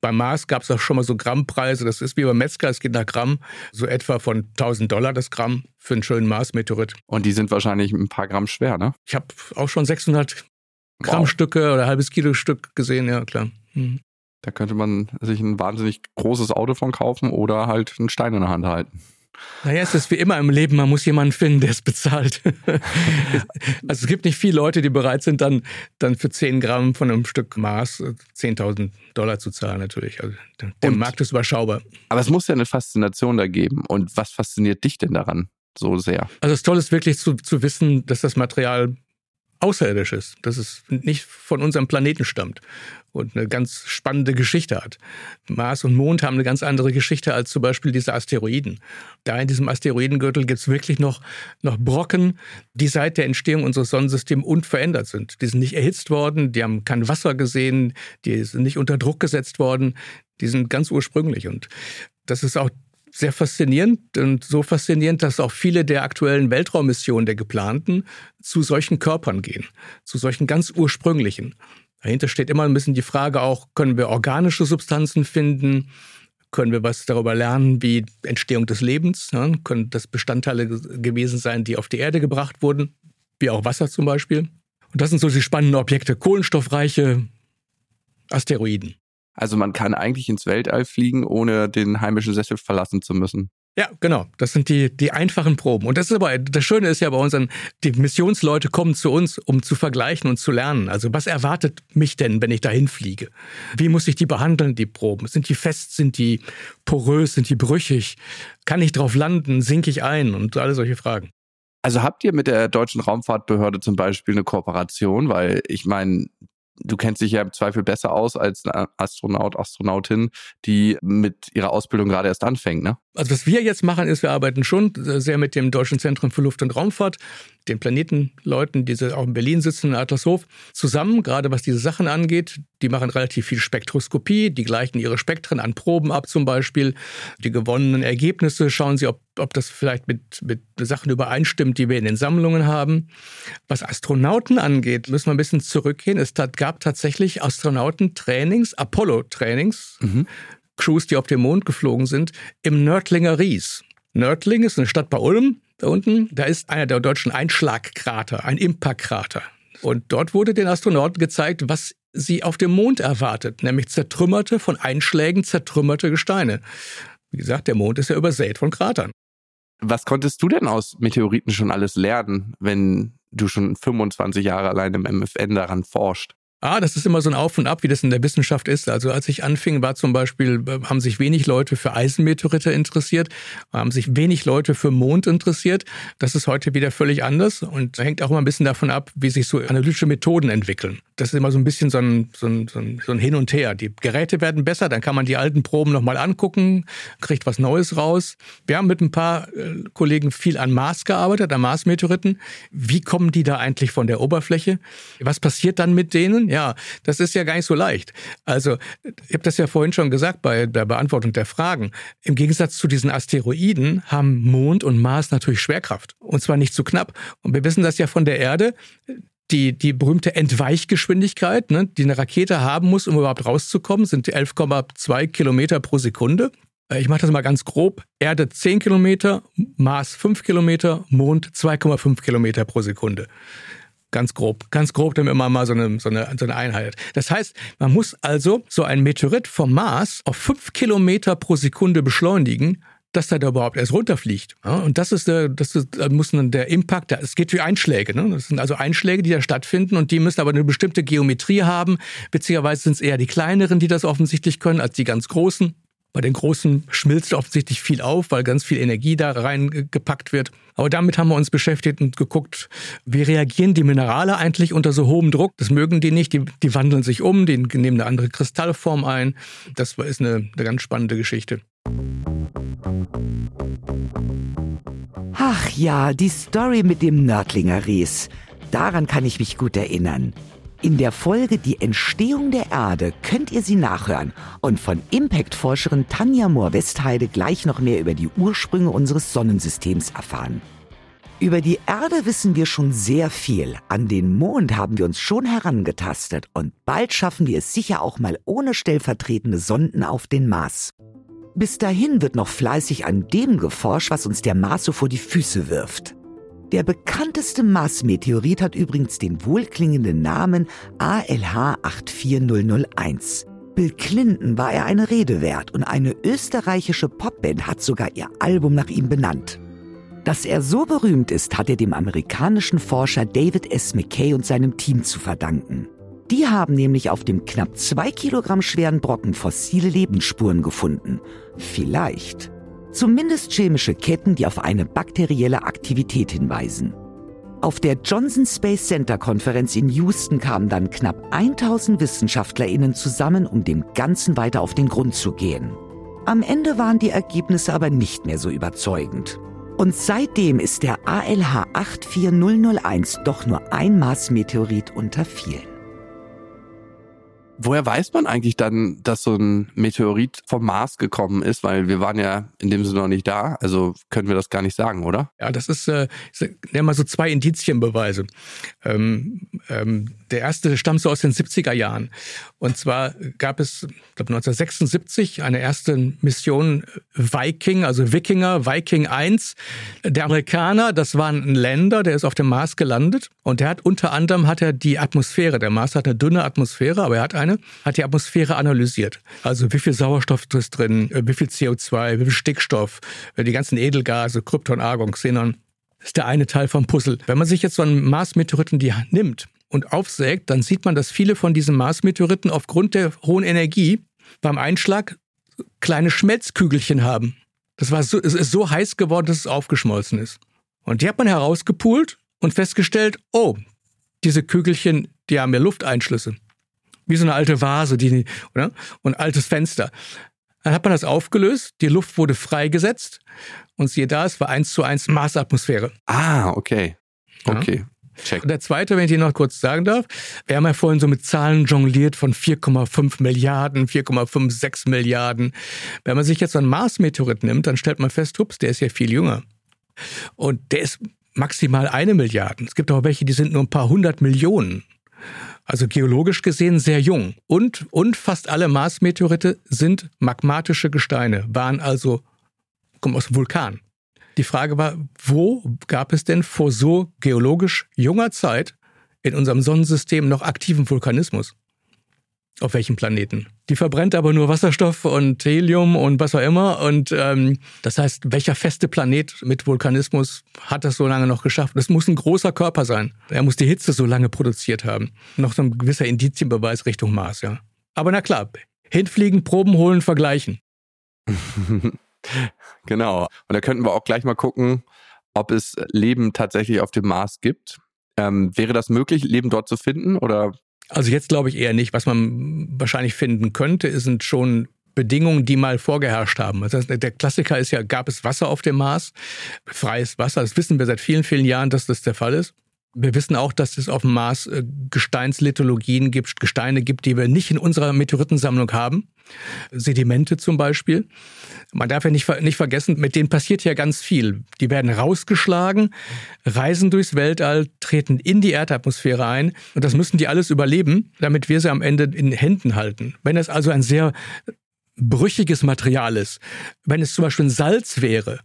Beim Mars gab es auch schon mal so Grammpreise, das ist wie beim Metzger, es geht nach Gramm, so etwa von 1000 Dollar das Gramm für einen schönen Mars-Meteorit. Und die sind wahrscheinlich ein paar Gramm schwer, ne? Ich habe auch schon 600 Gramm wow. Oder halbes Kilo Stück gesehen, ja klar. Mhm. Da könnte man sich ein wahnsinnig großes Auto von kaufen oder halt einen Stein in der Hand halten. Naja, es ist wie immer im Leben, man muss jemanden finden, der es bezahlt. also es gibt nicht viele Leute, die bereit sind, dann, dann für 10 Gramm von einem Stück Maß 10.000 Dollar zu zahlen natürlich. Also der Und, Markt ist überschaubar. Aber es muss ja eine Faszination da geben. Und was fasziniert dich denn daran so sehr? Also das Tolle ist wirklich zu, zu wissen, dass das Material außerirdisches, dass es nicht von unserem Planeten stammt und eine ganz spannende Geschichte hat. Mars und Mond haben eine ganz andere Geschichte als zum Beispiel diese Asteroiden. Da in diesem Asteroidengürtel gibt es wirklich noch, noch Brocken, die seit der Entstehung unseres Sonnensystems unverändert sind. Die sind nicht erhitzt worden, die haben kein Wasser gesehen, die sind nicht unter Druck gesetzt worden, die sind ganz ursprünglich. Und das ist auch sehr faszinierend und so faszinierend, dass auch viele der aktuellen Weltraummissionen der geplanten zu solchen Körpern gehen, zu solchen ganz ursprünglichen. Dahinter steht immer ein bisschen die Frage auch, können wir organische Substanzen finden? Können wir was darüber lernen, wie Entstehung des Lebens? Ne? Können das Bestandteile gewesen sein, die auf die Erde gebracht wurden, wie auch Wasser zum Beispiel? Und das sind so die spannenden Objekte, kohlenstoffreiche Asteroiden. Also man kann eigentlich ins Weltall fliegen, ohne den heimischen Sessel verlassen zu müssen. Ja, genau. Das sind die, die einfachen Proben. Und das ist aber, das Schöne ist ja bei unseren, die Missionsleute kommen zu uns, um zu vergleichen und zu lernen. Also was erwartet mich denn, wenn ich dahin fliege? Wie muss ich die behandeln, die Proben? Sind die fest? Sind die porös? Sind die brüchig? Kann ich drauf landen? Sinke ich ein? Und alle solche Fragen. Also habt ihr mit der Deutschen Raumfahrtbehörde zum Beispiel eine Kooperation? Weil ich meine, du kennst dich ja im Zweifel besser aus als ein Astronaut, Astronautin, die mit ihrer Ausbildung gerade erst anfängt, ne? Also was wir jetzt machen, ist, wir arbeiten schon sehr mit dem Deutschen Zentrum für Luft- und Raumfahrt, den Planetenleuten, die auch in Berlin sitzen, in Adlershof, zusammen, gerade was diese Sachen angeht. Die machen relativ viel Spektroskopie, die gleichen ihre Spektren an Proben ab zum Beispiel. Die gewonnenen Ergebnisse schauen sie, ob, ob das vielleicht mit, mit Sachen übereinstimmt, die wir in den Sammlungen haben. Was Astronauten angeht, müssen wir ein bisschen zurückgehen. Es gab tatsächlich Astronautentrainings, Apollo-Trainings, mhm. Crews, die auf den Mond geflogen sind, im Nördlinger Ries. Nördling ist eine Stadt bei Ulm, da unten. Da ist einer der deutschen Einschlagkrater, ein Impact-Krater. Und dort wurde den Astronauten gezeigt, was sie auf dem Mond erwartet, nämlich zertrümmerte, von Einschlägen zertrümmerte Gesteine. Wie gesagt, der Mond ist ja übersät von Kratern. Was konntest du denn aus Meteoriten schon alles lernen, wenn du schon 25 Jahre allein im MFN daran forscht? Ah, das ist immer so ein Auf und Ab, wie das in der Wissenschaft ist. Also als ich anfing, war zum Beispiel, äh, haben sich wenig Leute für Eisenmeteorite interessiert, haben sich wenig Leute für Mond interessiert. Das ist heute wieder völlig anders und hängt auch immer ein bisschen davon ab, wie sich so analytische Methoden entwickeln. Das ist immer so ein bisschen so ein, so ein, so ein, so ein Hin und Her. Die Geräte werden besser, dann kann man die alten Proben nochmal angucken, kriegt was Neues raus. Wir haben mit ein paar äh, Kollegen viel an Mars gearbeitet, an Mars-Meteoriten. Wie kommen die da eigentlich von der Oberfläche? Was passiert dann mit denen? Ja, das ist ja gar nicht so leicht. Also, ich habe das ja vorhin schon gesagt bei der Beantwortung der Fragen. Im Gegensatz zu diesen Asteroiden haben Mond und Mars natürlich Schwerkraft. Und zwar nicht zu knapp. Und wir wissen das ja von der Erde die, die berühmte Entweichgeschwindigkeit, ne, die eine Rakete haben muss, um überhaupt rauszukommen, sind 11,2 Kilometer pro Sekunde. Äh, ich mache das mal ganz grob. Erde 10 Kilometer, Mars 5 Kilometer, Mond 2,5 Kilometer pro Sekunde. Ganz grob, ganz grob, damit man mal so eine, so, eine, so eine Einheit. Das heißt, man muss also so ein Meteorit vom Mars auf fünf Kilometer pro Sekunde beschleunigen, dass da überhaupt erst runterfliegt. Ja, und das ist der, das ist, da muss dann der Impact, es geht wie Einschläge. Ne? Das sind also Einschläge, die da stattfinden und die müssen aber eine bestimmte Geometrie haben. Beziehungsweise sind es eher die kleineren, die das offensichtlich können, als die ganz großen. Bei den Großen schmilzt offensichtlich viel auf, weil ganz viel Energie da reingepackt wird. Aber damit haben wir uns beschäftigt und geguckt, wie reagieren die Minerale eigentlich unter so hohem Druck. Das mögen die nicht, die, die wandeln sich um, die nehmen eine andere Kristallform ein. Das ist eine, eine ganz spannende Geschichte. Ach ja, die Story mit dem Nördlinger Ries. Daran kann ich mich gut erinnern. In der Folge Die Entstehung der Erde könnt ihr sie nachhören und von Impact-Forscherin Tanja Mohr-Westheide gleich noch mehr über die Ursprünge unseres Sonnensystems erfahren. Über die Erde wissen wir schon sehr viel. An den Mond haben wir uns schon herangetastet und bald schaffen wir es sicher auch mal ohne stellvertretende Sonden auf den Mars. Bis dahin wird noch fleißig an dem geforscht, was uns der Mars so vor die Füße wirft. Der bekannteste Mars-Meteorit hat übrigens den wohlklingenden Namen ALH 84001. Bill Clinton war er eine Rede wert und eine österreichische Popband hat sogar ihr Album nach ihm benannt. Dass er so berühmt ist, hat er dem amerikanischen Forscher David S. McKay und seinem Team zu verdanken. Die haben nämlich auf dem knapp zwei Kilogramm schweren Brocken fossile Lebensspuren gefunden. Vielleicht Zumindest chemische Ketten, die auf eine bakterielle Aktivität hinweisen. Auf der Johnson Space Center Konferenz in Houston kamen dann knapp 1000 WissenschaftlerInnen zusammen, um dem Ganzen weiter auf den Grund zu gehen. Am Ende waren die Ergebnisse aber nicht mehr so überzeugend. Und seitdem ist der ALH 84001 doch nur ein Mars-Meteorit unter vielen. Woher weiß man eigentlich dann, dass so ein Meteorit vom Mars gekommen ist? Weil wir waren ja in dem Sinne noch nicht da. Also können wir das gar nicht sagen, oder? Ja, das ist, äh, ich mal so zwei Indizienbeweise. Ähm, ähm, der erste stammt so aus den 70er Jahren. Und zwar gab es, ich glaube 1976, eine erste Mission Viking, also Wikinger, Viking 1. Der Amerikaner, das war ein Länder, der ist auf dem Mars gelandet. Und der hat unter anderem hat er die Atmosphäre, der Mars hat eine dünne Atmosphäre, aber er hat eine, hat die Atmosphäre analysiert. Also wie viel Sauerstoff ist drin, äh, wie viel CO2, wie viel Stickstoff, äh, die ganzen Edelgase, Krypton, Argon, Xenon. Das ist der eine Teil vom Puzzle. Wenn man sich jetzt so einen Mars-Meteoriten nimmt und aufsägt, dann sieht man, dass viele von diesen Mars-Meteoriten aufgrund der hohen Energie beim Einschlag kleine Schmelzkügelchen haben. Das war so, es ist so heiß geworden, dass es aufgeschmolzen ist. Und die hat man herausgepult und festgestellt, oh, diese Kügelchen, die haben ja Lufteinschlüsse wie so eine alte Vase, die, oder? Und altes Fenster. Dann hat man das aufgelöst, die Luft wurde freigesetzt und siehe da, es war eins zu eins Marsatmosphäre. Ah, okay. Okay. Ja. Check. Und der zweite, wenn ich dir noch kurz sagen darf, wir haben ja vorhin so mit Zahlen jongliert von 4,5 Milliarden, 4,56 Milliarden. Wenn man sich jetzt so einen Mars-Meteorit nimmt, dann stellt man fest, ups, der ist ja viel jünger. Und der ist maximal eine Milliarde. Es gibt auch welche, die sind nur ein paar hundert Millionen. Also geologisch gesehen sehr jung. Und, und fast alle Mars-Meteorite sind magmatische Gesteine, waren also, kommen aus dem Vulkan. Die Frage war, wo gab es denn vor so geologisch junger Zeit in unserem Sonnensystem noch aktiven Vulkanismus? Auf welchem Planeten? Die verbrennt aber nur Wasserstoff und Helium und was auch immer. Und ähm, das heißt, welcher feste Planet mit Vulkanismus hat das so lange noch geschafft? Das muss ein großer Körper sein. Er muss die Hitze so lange produziert haben. Noch so ein gewisser Indizienbeweis Richtung Mars, ja. Aber na klar, hinfliegen, Proben holen, vergleichen. genau. Und da könnten wir auch gleich mal gucken, ob es Leben tatsächlich auf dem Mars gibt. Ähm, wäre das möglich, Leben dort zu finden? Oder also jetzt glaube ich eher nicht. Was man wahrscheinlich finden könnte, sind schon Bedingungen, die mal vorgeherrscht haben. Also der Klassiker ist ja, gab es Wasser auf dem Mars? Freies Wasser. Das wissen wir seit vielen, vielen Jahren, dass das der Fall ist. Wir wissen auch, dass es auf dem Mars äh, Gesteinslithologien gibt, Gesteine gibt, die wir nicht in unserer Meteoritensammlung haben. Sedimente zum Beispiel. Man darf ja nicht, nicht vergessen, mit denen passiert ja ganz viel. Die werden rausgeschlagen, reisen durchs Weltall, treten in die Erdatmosphäre ein und das müssen die alles überleben, damit wir sie am Ende in Händen halten. Wenn es also ein sehr brüchiges Material ist. Wenn es zum Beispiel ein Salz wäre,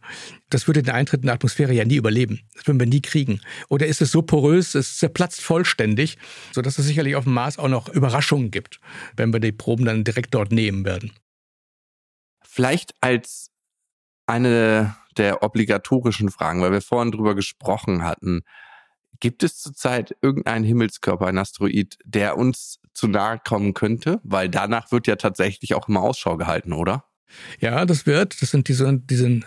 das würde den Eintritt in die Atmosphäre ja nie überleben. Das würden wir nie kriegen. Oder ist es so porös, es zerplatzt vollständig, sodass es sicherlich auf dem Mars auch noch Überraschungen gibt, wenn wir die Proben dann direkt dort nehmen werden. Vielleicht als eine der obligatorischen Fragen, weil wir vorhin drüber gesprochen hatten. Gibt es zurzeit irgendeinen Himmelskörper, ein Asteroid, der uns zu nahe kommen könnte? Weil danach wird ja tatsächlich auch immer Ausschau gehalten, oder? Ja, das wird. Das sind diese, diese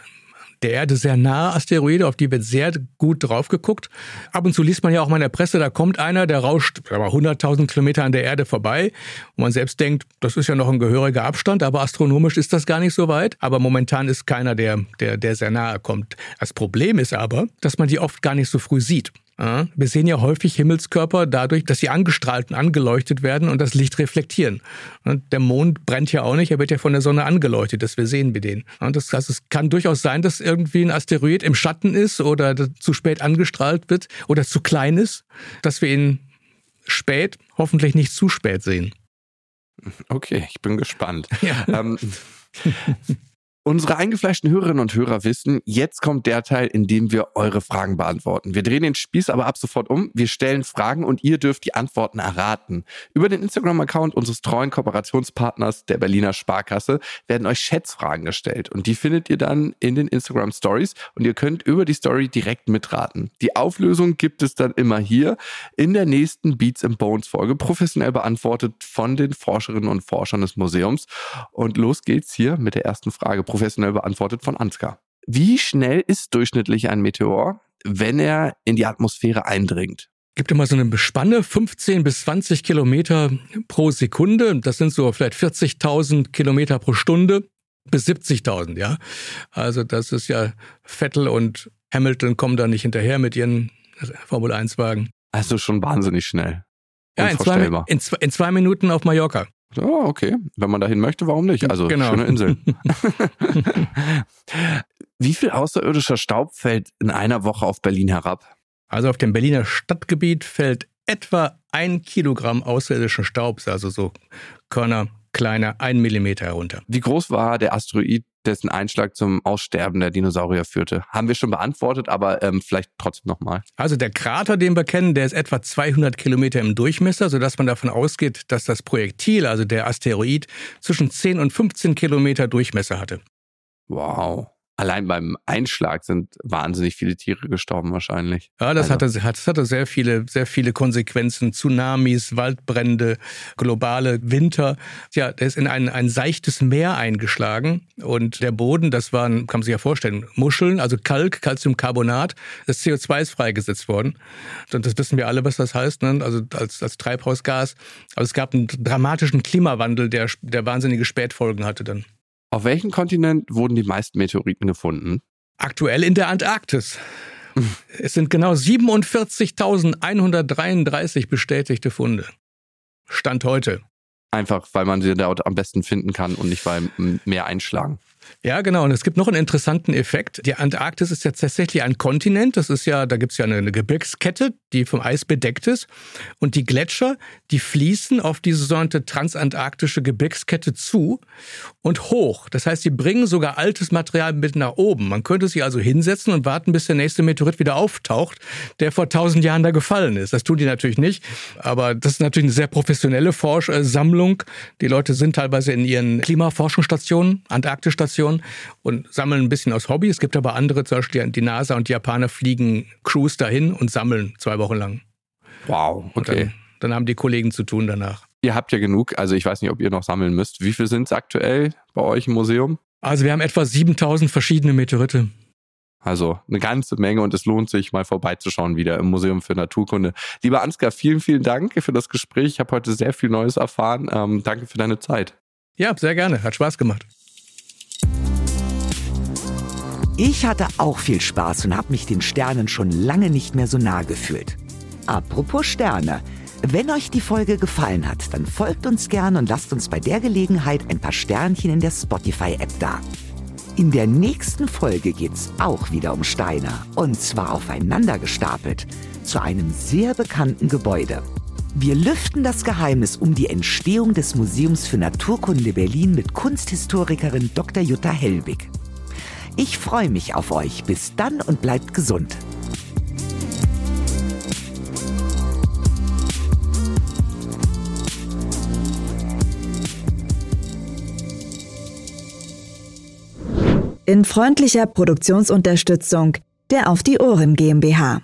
der Erde sehr nahe Asteroide, auf die wird sehr gut drauf geguckt. Ab und zu liest man ja auch mal in der Presse, da kommt einer, der rauscht 100.000 Kilometer an der Erde vorbei. Und man selbst denkt, das ist ja noch ein gehöriger Abstand, aber astronomisch ist das gar nicht so weit. Aber momentan ist keiner, der, der, der sehr nahe kommt. Das Problem ist aber, dass man die oft gar nicht so früh sieht. Wir sehen ja häufig Himmelskörper dadurch, dass sie angestrahlt und angeleuchtet werden und das Licht reflektieren. Der Mond brennt ja auch nicht, er wird ja von der Sonne angeleuchtet, das wir sehen wir den. Das heißt, es kann durchaus sein, dass irgendwie ein Asteroid im Schatten ist oder zu spät angestrahlt wird oder zu klein ist, dass wir ihn spät, hoffentlich nicht zu spät sehen. Okay, ich bin gespannt. Ja. Ähm, Unsere eingefleischten Hörerinnen und Hörer wissen, jetzt kommt der Teil, in dem wir eure Fragen beantworten. Wir drehen den Spieß aber ab sofort um. Wir stellen Fragen und ihr dürft die Antworten erraten. Über den Instagram-Account unseres treuen Kooperationspartners der Berliner Sparkasse werden euch Schätzfragen gestellt und die findet ihr dann in den Instagram Stories und ihr könnt über die Story direkt mitraten. Die Auflösung gibt es dann immer hier in der nächsten Beats and Bones Folge, professionell beantwortet von den Forscherinnen und Forschern des Museums. Und los geht's hier mit der ersten Frage professionell beantwortet von Ansgar. Wie schnell ist durchschnittlich ein Meteor? wenn er in die Atmosphäre eindringt? Gibt immer so eine Spanne, 15 bis 20 Kilometer pro Sekunde. Das sind so vielleicht 40.000 Kilometer pro Stunde bis 70.000, ja. Also das ist ja Vettel und Hamilton kommen da nicht hinterher mit ihren Formel 1 Wagen. Also schon wahnsinnig schnell. Ja, in zwei, in, in zwei Minuten auf Mallorca. Oh, okay. Wenn man dahin möchte, warum nicht? Also genau. schöne Insel. Wie viel außerirdischer Staub fällt in einer Woche auf Berlin herab? Also auf dem Berliner Stadtgebiet fällt etwa ein Kilogramm außerirdischen Staubs, also so Körner kleiner, ein Millimeter herunter. Wie groß war der Asteroid, dessen Einschlag zum Aussterben der Dinosaurier führte? Haben wir schon beantwortet, aber ähm, vielleicht trotzdem nochmal. Also der Krater, den wir kennen, der ist etwa 200 Kilometer im Durchmesser, sodass man davon ausgeht, dass das Projektil, also der Asteroid, zwischen 10 und 15 Kilometer Durchmesser hatte. Wow allein beim Einschlag sind wahnsinnig viele Tiere gestorben wahrscheinlich. Ja, das, also. hatte, das hatte sehr viele, sehr viele Konsequenzen. Tsunamis, Waldbrände, globale Winter. Ja, der ist in ein, ein seichtes Meer eingeschlagen und der Boden, das waren, kann man sich ja vorstellen, Muscheln, also Kalk, Calciumcarbonat. Das CO2 ist freigesetzt worden. Und das wissen wir alle, was das heißt, ne? also als, als Treibhausgas. Also es gab einen dramatischen Klimawandel, der, der wahnsinnige Spätfolgen hatte dann. Auf welchem Kontinent wurden die meisten Meteoriten gefunden? Aktuell in der Antarktis. es sind genau 47.133 bestätigte Funde. Stand heute. Einfach, weil man sie dort am besten finden kann und nicht weil mehr einschlagen. Ja, genau. Und es gibt noch einen interessanten Effekt. Die Antarktis ist ja tatsächlich ein Kontinent. Das ist ja, da gibt es ja eine, eine, Gebirgskette, die vom Eis bedeckt ist. Und die Gletscher, die fließen auf diese sogenannte transantarktische Gebirgskette zu und hoch. Das heißt, sie bringen sogar altes Material mit nach oben. Man könnte sich also hinsetzen und warten, bis der nächste Meteorit wieder auftaucht, der vor tausend Jahren da gefallen ist. Das tun die natürlich nicht. Aber das ist natürlich eine sehr professionelle Forschsammlung. Die Leute sind teilweise in ihren Klimaforschungsstationen, Antarktisstationen Station und sammeln ein bisschen aus Hobby. Es gibt aber andere, zum Beispiel die NASA und die Japaner fliegen Crews dahin und sammeln zwei Wochen lang. Wow, okay. Dann, dann, haben die Kollegen zu tun danach. Ihr habt ja genug, also ich weiß nicht, ob ihr noch sammeln müsst. Wie viel sind es aktuell bei euch im Museum? Also wir haben etwa 7000 verschiedene Meteorite. Also eine ganze Menge und es lohnt sich mal vorbeizuschauen wieder im Museum für Naturkunde. Lieber Ansgar, vielen, vielen Dank für das Gespräch. Ich habe heute sehr viel Neues erfahren. Ähm, danke für deine Zeit. Ja, sehr gerne. Hat Spaß gemacht. Ich hatte auch viel Spaß und habe mich den Sternen schon lange nicht mehr so nah gefühlt. Apropos Sterne. Wenn euch die Folge gefallen hat, dann folgt uns gern und lasst uns bei der Gelegenheit ein paar Sternchen in der Spotify-App da. In der nächsten Folge geht's auch wieder um Steine. Und zwar aufeinander gestapelt. Zu einem sehr bekannten Gebäude. Wir lüften das Geheimnis um die Entstehung des Museums für Naturkunde Berlin mit Kunsthistorikerin Dr. Jutta Hellwig. Ich freue mich auf euch. Bis dann und bleibt gesund. In freundlicher Produktionsunterstützung der Auf die Ohren GmbH.